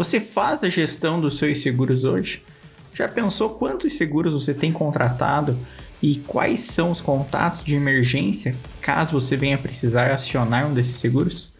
Você faz a gestão dos seus seguros hoje? Já pensou quantos seguros você tem contratado e quais são os contatos de emergência caso você venha precisar acionar um desses seguros?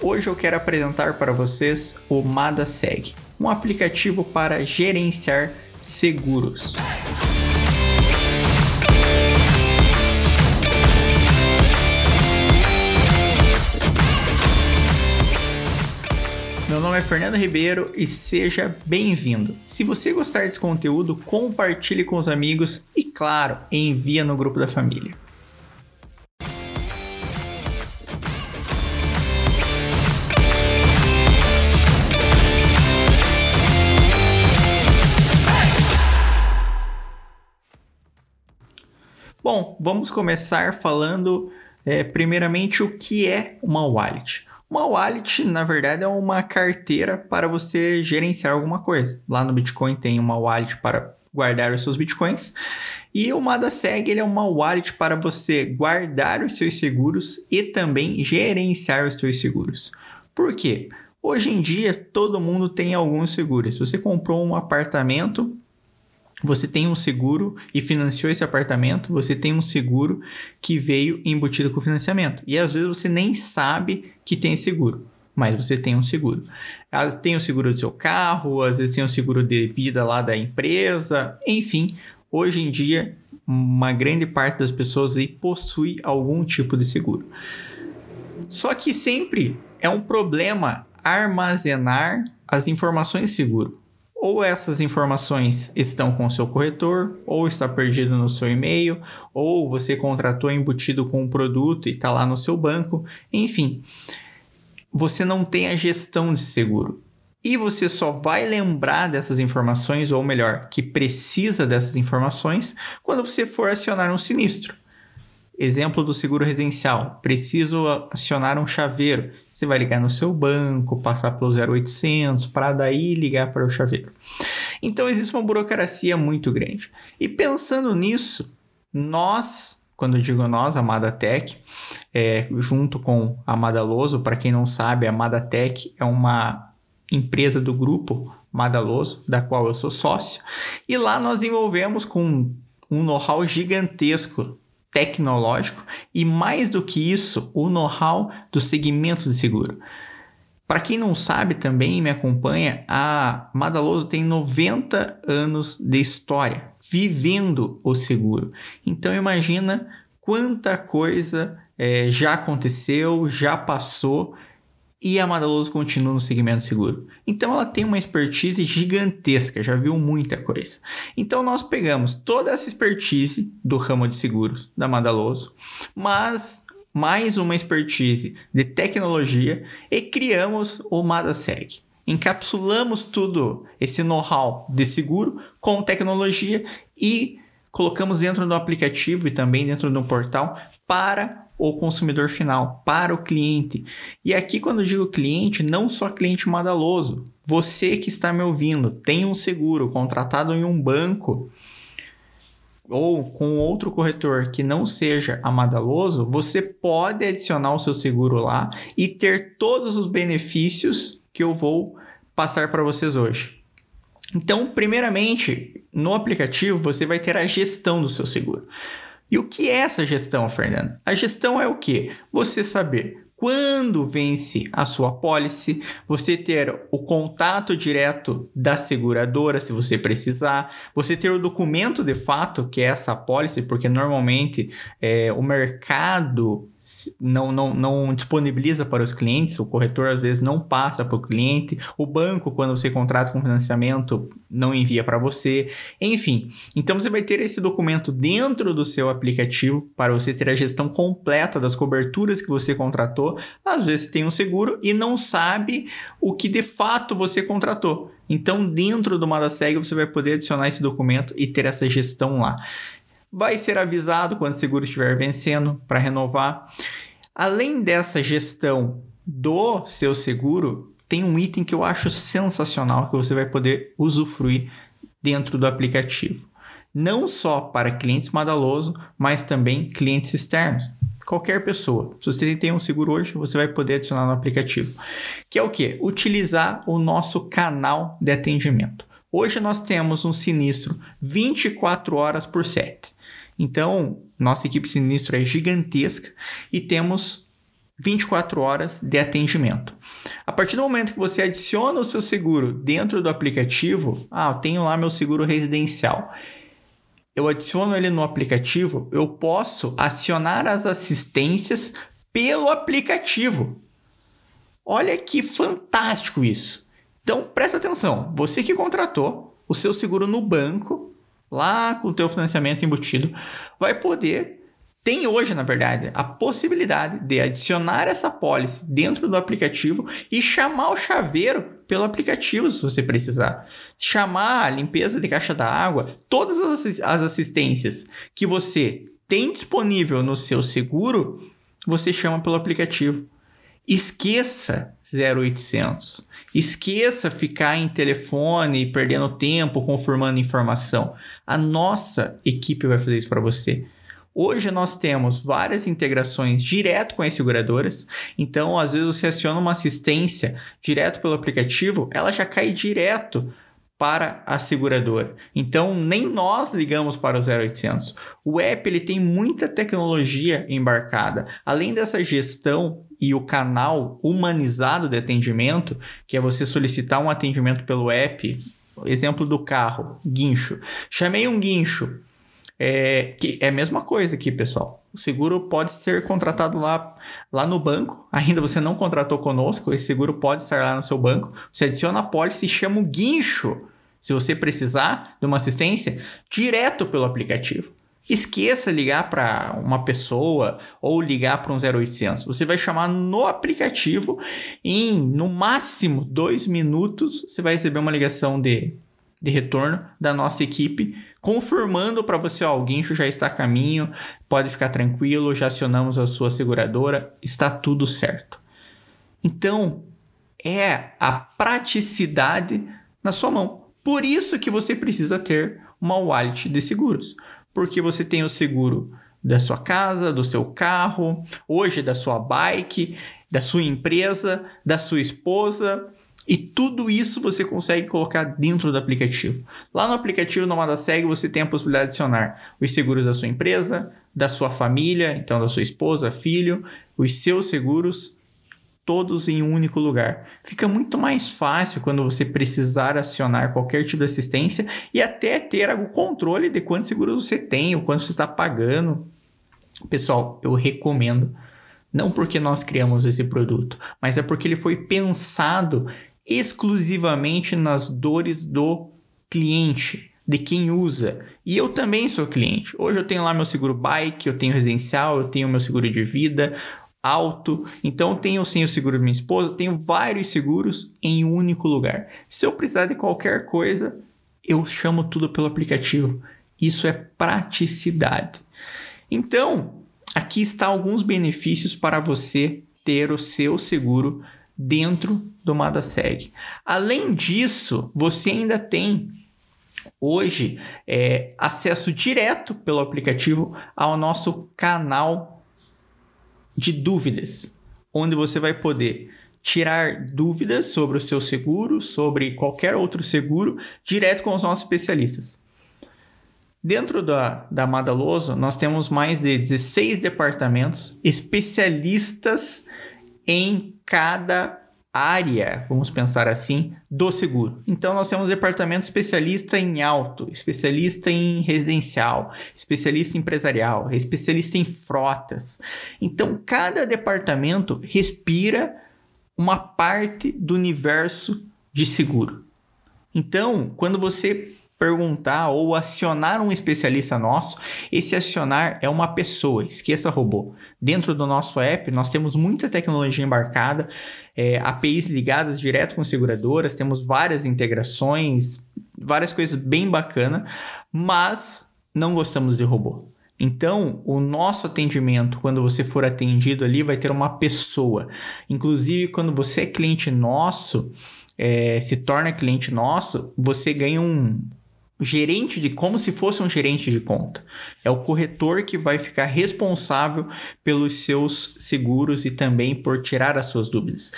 Hoje eu quero apresentar para vocês o MadaSeg, um aplicativo para gerenciar seguros. Fernando Ribeiro e seja bem-vindo. Se você gostar desse conteúdo, compartilhe com os amigos e, claro, envia no grupo da família. Bom, vamos começar falando é, primeiramente o que é uma wallet. Uma wallet, na verdade, é uma carteira para você gerenciar alguma coisa. Lá no Bitcoin tem uma wallet para guardar os seus bitcoins. E o MadaSeg ele é uma wallet para você guardar os seus seguros e também gerenciar os seus seguros. Por quê? Hoje em dia todo mundo tem alguns seguros. Se você comprou um apartamento, você tem um seguro e financiou esse apartamento, você tem um seguro que veio embutido com o financiamento. E às vezes você nem sabe que tem seguro, mas você tem um seguro. Ah, tem o seguro do seu carro, às vezes tem o seguro de vida lá da empresa, enfim. Hoje em dia, uma grande parte das pessoas aí possui algum tipo de seguro. Só que sempre é um problema armazenar as informações de seguro ou essas informações estão com o seu corretor, ou está perdido no seu e-mail, ou você contratou embutido com um produto e está lá no seu banco, enfim, você não tem a gestão de seguro. E você só vai lembrar dessas informações, ou melhor, que precisa dessas informações, quando você for acionar um sinistro. Exemplo do seguro residencial: preciso acionar um chaveiro. Você vai ligar no seu banco, passar pelo 0800, para daí ligar para o chaveiro. Então existe uma burocracia muito grande. E pensando nisso, nós, quando eu digo nós, a Amada Tech, é, junto com a Amada Loso, para quem não sabe, a Amada Tech é uma empresa do grupo Madaloso, da qual eu sou sócio, e lá nós envolvemos com um know-how gigantesco tecnológico e, mais do que isso, o know-how do segmento de seguro. Para quem não sabe também me acompanha, a Madaloso tem 90 anos de história vivendo o seguro. Então imagina quanta coisa é, já aconteceu, já passou e a Madaloso continua no segmento seguro. Então ela tem uma expertise gigantesca, já viu muita coisa. Então nós pegamos toda essa expertise do ramo de seguros da Madaloso, mas mais uma expertise de tecnologia e criamos o MadaSeg. Encapsulamos tudo esse know-how de seguro com tecnologia e colocamos dentro do aplicativo e também dentro do portal para o consumidor final, para o cliente. E aqui, quando eu digo cliente, não só cliente madaloso. Você que está me ouvindo, tem um seguro contratado em um banco ou com outro corretor que não seja a Madaloso, você pode adicionar o seu seguro lá e ter todos os benefícios que eu vou passar para vocês hoje. Então, primeiramente, no aplicativo você vai ter a gestão do seu seguro. E o que é essa gestão, Fernando? A gestão é o que? Você saber quando vence a sua pólice, você ter o contato direto da seguradora, se você precisar, você ter o documento de fato, que é essa pólice, porque normalmente é, o mercado não, não, não disponibiliza para os clientes, o corretor às vezes não passa para o cliente, o banco, quando você contrata com financiamento, não envia para você, enfim. Então você vai ter esse documento dentro do seu aplicativo para você ter a gestão completa das coberturas que você contratou. Às vezes tem um seguro e não sabe o que de fato você contratou. Então, dentro do Madaseg, você vai poder adicionar esse documento e ter essa gestão lá vai ser avisado quando o seguro estiver vencendo para renovar. Além dessa gestão do seu seguro, tem um item que eu acho sensacional que você vai poder usufruir dentro do aplicativo. Não só para clientes Madaloso, mas também clientes externos. qualquer pessoa. Se você tem um seguro hoje, você vai poder adicionar no aplicativo. Que é o que? Utilizar o nosso canal de atendimento. Hoje nós temos um sinistro 24 horas por 7. Então, nossa equipe sinistro é gigantesca e temos 24 horas de atendimento. A partir do momento que você adiciona o seu seguro dentro do aplicativo, ah, eu tenho lá meu seguro residencial. Eu adiciono ele no aplicativo, eu posso acionar as assistências pelo aplicativo. Olha que fantástico isso. Então, presta atenção, você que contratou o seu seguro no banco, lá com o teu financiamento embutido, vai poder tem hoje, na verdade, a possibilidade de adicionar essa pólice dentro do aplicativo e chamar o chaveiro pelo aplicativo, se você precisar. Chamar a limpeza de caixa da água, todas as assistências que você tem disponível no seu seguro, você chama pelo aplicativo. Esqueça 0800. Esqueça ficar em telefone perdendo tempo confirmando informação. A nossa equipe vai fazer isso para você. Hoje nós temos várias integrações direto com as seguradoras, então às vezes você aciona uma assistência direto pelo aplicativo, ela já cai direto para a seguradora. Então nem nós ligamos para o 0800. O app ele tem muita tecnologia embarcada. Além dessa gestão e o canal humanizado de atendimento, que é você solicitar um atendimento pelo app, exemplo do carro, guincho. Chamei um guincho, é, que é a mesma coisa aqui, pessoal. O seguro pode ser contratado lá, lá no banco. Ainda você não contratou conosco, esse seguro pode estar lá no seu banco. Você adiciona a pólice e chama o guincho, se você precisar de uma assistência, direto pelo aplicativo. Esqueça ligar para uma pessoa ou ligar para um 0800. Você vai chamar no aplicativo em no máximo dois minutos. Você vai receber uma ligação de, de retorno da nossa equipe confirmando para você, ó, o guincho já está a caminho, pode ficar tranquilo, já acionamos a sua seguradora, está tudo certo. Então, é a praticidade na sua mão. Por isso que você precisa ter uma wallet de seguros, porque você tem o seguro da sua casa, do seu carro, hoje da sua bike, da sua empresa, da sua esposa, e tudo isso você consegue colocar dentro do aplicativo. Lá no aplicativo Nomada Segue você tem a possibilidade de adicionar os seguros da sua empresa, da sua família, então da sua esposa, filho, os seus seguros, todos em um único lugar. Fica muito mais fácil quando você precisar acionar qualquer tipo de assistência e até ter o controle de quantos seguros você tem, o quanto você está pagando. Pessoal, eu recomendo. Não porque nós criamos esse produto, mas é porque ele foi pensado exclusivamente nas dores do cliente, de quem usa. E eu também sou cliente. Hoje eu tenho lá meu seguro bike, eu tenho residencial, eu tenho meu seguro de vida, alto. Então tenho sim o seguro da minha esposa, tenho vários seguros em um único lugar. Se eu precisar de qualquer coisa, eu chamo tudo pelo aplicativo. Isso é praticidade. Então, aqui está alguns benefícios para você ter o seu seguro dentro do MadaSeg. Além disso, você ainda tem hoje é, acesso direto pelo aplicativo ao nosso canal de dúvidas, onde você vai poder tirar dúvidas sobre o seu seguro, sobre qualquer outro seguro, direto com os nossos especialistas. Dentro da, da Madaloso, nós temos mais de 16 departamentos especialistas em cada área, vamos pensar assim, do seguro. Então nós temos departamento especialista em auto, especialista em residencial, especialista em empresarial, especialista em frotas. Então cada departamento respira uma parte do universo de seguro. Então, quando você perguntar ou acionar um especialista nosso, esse acionar é uma pessoa, esqueça robô. Dentro do nosso app, nós temos muita tecnologia embarcada, é, APIs ligadas direto com seguradoras, temos várias integrações, várias coisas bem bacanas, mas não gostamos de robô. Então, o nosso atendimento, quando você for atendido ali, vai ter uma pessoa. Inclusive, quando você é cliente nosso, é, se torna cliente nosso, você ganha um, gerente de como se fosse um gerente de conta. É o corretor que vai ficar responsável pelos seus seguros e também por tirar as suas dúvidas.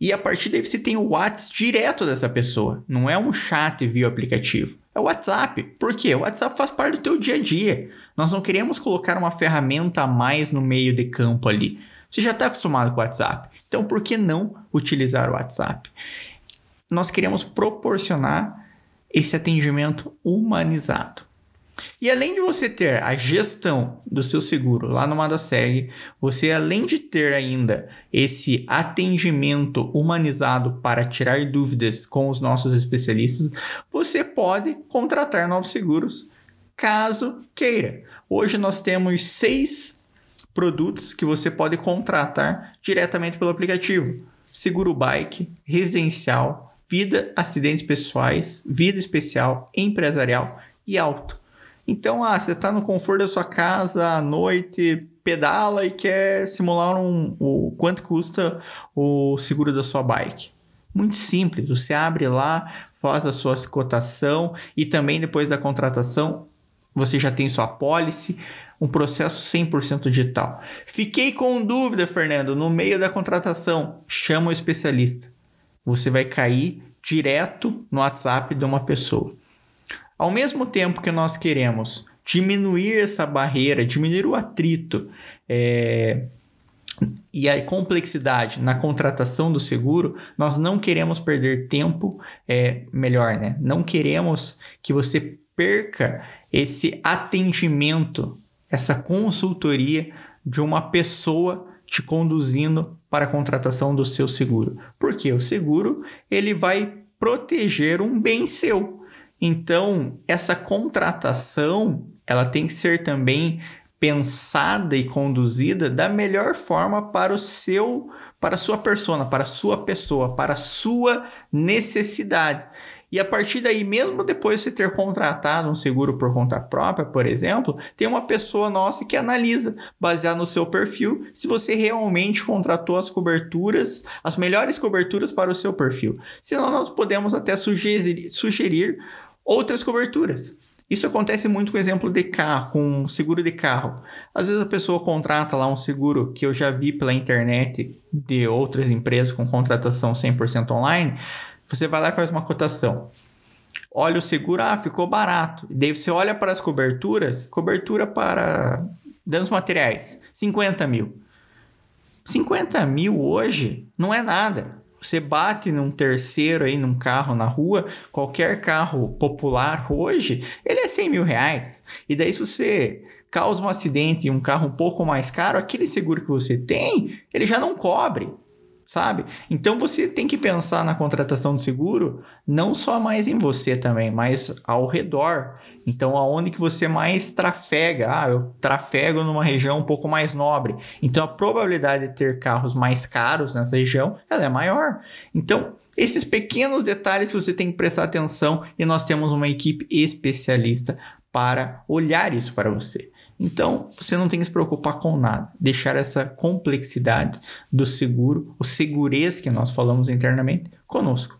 E a partir daí você tem o WhatsApp direto dessa pessoa, não é um chat via aplicativo. É o WhatsApp. Por quê? O WhatsApp faz parte do teu dia a dia. Nós não queremos colocar uma ferramenta a mais no meio de campo ali. Você já está acostumado com o WhatsApp. Então, por que não utilizar o WhatsApp? Nós queremos proporcionar esse atendimento humanizado. E além de você ter a gestão do seu seguro lá no Madaseg, você além de ter ainda esse atendimento humanizado para tirar dúvidas com os nossos especialistas, você pode contratar novos seguros caso queira. Hoje nós temos seis produtos que você pode contratar diretamente pelo aplicativo: seguro bike, residencial, vida, acidentes pessoais, vida especial, empresarial e auto. Então, ah, você está no conforto da sua casa à noite, pedala e quer simular um, o quanto custa o seguro da sua bike. Muito simples, você abre lá, faz a sua cotação e também depois da contratação você já tem sua pólice, um processo 100% digital. Fiquei com dúvida, Fernando, no meio da contratação, chama o especialista você vai cair direto no WhatsApp de uma pessoa. Ao mesmo tempo que nós queremos diminuir essa barreira, diminuir o atrito é, e a complexidade na contratação do seguro, nós não queremos perder tempo, é melhor, né? Não queremos que você perca esse atendimento, essa consultoria de uma pessoa te conduzindo para a contratação do seu seguro. Porque o seguro ele vai proteger um bem seu. Então, essa contratação, ela tem que ser também pensada e conduzida da melhor forma para o seu, para a sua persona, para a sua pessoa, para a sua necessidade. E a partir daí, mesmo depois de você ter contratado um seguro por conta própria, por exemplo, tem uma pessoa nossa que analisa, baseado no seu perfil, se você realmente contratou as coberturas, as melhores coberturas para o seu perfil. Senão, nós podemos até sugerir, sugerir outras coberturas. Isso acontece muito com exemplo de carro, com seguro de carro. Às vezes a pessoa contrata lá um seguro que eu já vi pela internet de outras empresas com contratação 100% online você vai lá e faz uma cotação. Olha o seguro, ah, ficou barato. E daí você olha para as coberturas, cobertura para danos materiais, 50 mil. 50 mil hoje não é nada. Você bate num terceiro aí, num carro na rua, qualquer carro popular hoje, ele é 100 mil reais. E daí se você causa um acidente em um carro um pouco mais caro, aquele seguro que você tem, ele já não cobre sabe? Então você tem que pensar na contratação do seguro não só mais em você também, mas ao redor. Então aonde que você mais trafega? Ah, eu trafego numa região um pouco mais nobre. Então a probabilidade de ter carros mais caros nessa região, ela é maior. Então esses pequenos detalhes você tem que prestar atenção e nós temos uma equipe especialista para olhar isso para você. Então, você não tem que se preocupar com nada. Deixar essa complexidade do seguro, o segurez que nós falamos internamente, conosco.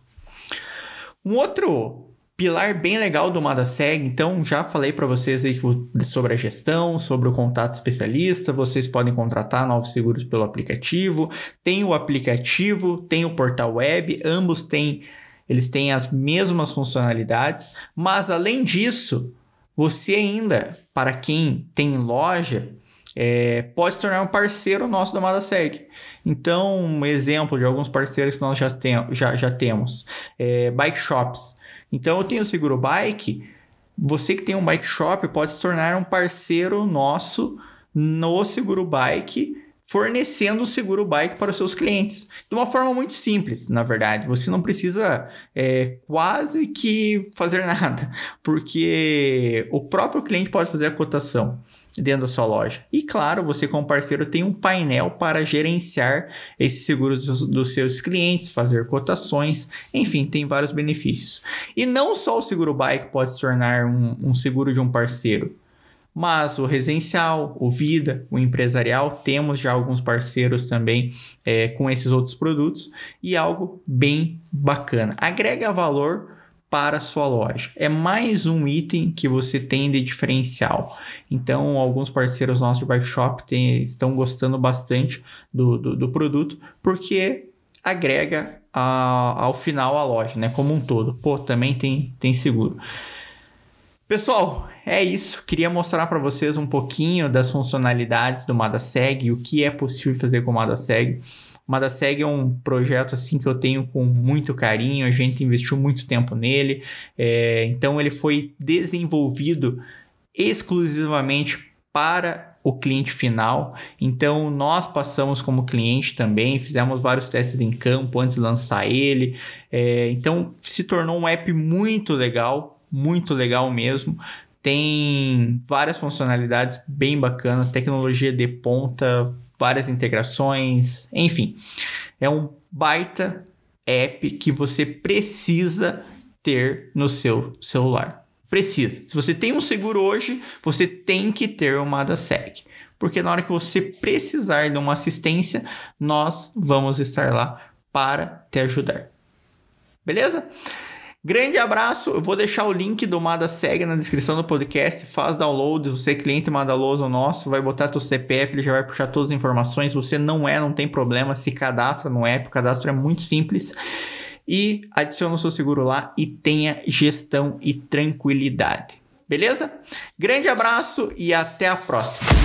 Um outro pilar bem legal do Madaseg, então já falei para vocês aí sobre a gestão, sobre o contato especialista, vocês podem contratar novos seguros pelo aplicativo, tem o aplicativo, tem o portal web, ambos têm eles têm as mesmas funcionalidades, mas além disso, você ainda, para quem tem loja, é, pode se tornar um parceiro nosso da Madaseg. Então, um exemplo de alguns parceiros que nós já, tem, já, já temos. É, bike shops. Então, eu tenho o Seguro Bike. Você que tem um bike shop pode se tornar um parceiro nosso no Seguro Bike fornecendo o seguro bike para os seus clientes. De uma forma muito simples, na verdade. Você não precisa é, quase que fazer nada, porque o próprio cliente pode fazer a cotação dentro da sua loja. E claro, você como parceiro tem um painel para gerenciar esses seguros dos, seus clientes, fazer cotações, enfim, tem vários benefícios. E não só o seguro bike pode se tornar um, um seguro de um parceiro. Mas o residencial, o vida, o empresarial, temos já alguns parceiros também é, com esses outros produtos e algo bem bacana. Agrega valor para a sua loja. É mais um item que você tem de diferencial. Então, alguns parceiros nossos de bike shop tem, estão gostando bastante do, do, do produto, porque agrega a, ao final a loja, né? Como um todo. Pô, também tem, tem seguro. Pessoal, é isso. Queria mostrar para vocês um pouquinho das funcionalidades do MadaSeg o que é possível fazer com o MadaSeg. O Madaseg é um projeto assim que eu tenho com muito carinho, a gente investiu muito tempo nele, é, então ele foi desenvolvido exclusivamente para o cliente final. Então nós passamos como cliente também, fizemos vários testes em campo antes de lançar ele. É, então se tornou um app muito legal, muito legal mesmo. Tem várias funcionalidades bem bacanas, tecnologia de ponta, várias integrações, enfim. É um baita app que você precisa ter no seu celular. Precisa. Se você tem um seguro hoje, você tem que ter uma AdaSeg. Porque na hora que você precisar de uma assistência, nós vamos estar lá para te ajudar. Beleza? Grande abraço, eu vou deixar o link do Mada Seg na descrição do podcast, faz download, você é cliente Madaloso nosso, vai botar teu CPF, ele já vai puxar todas as informações, você não é, não tem problema, se cadastra no app, o cadastro é muito simples e adiciona o seu seguro lá e tenha gestão e tranquilidade. Beleza? Grande abraço e até a próxima.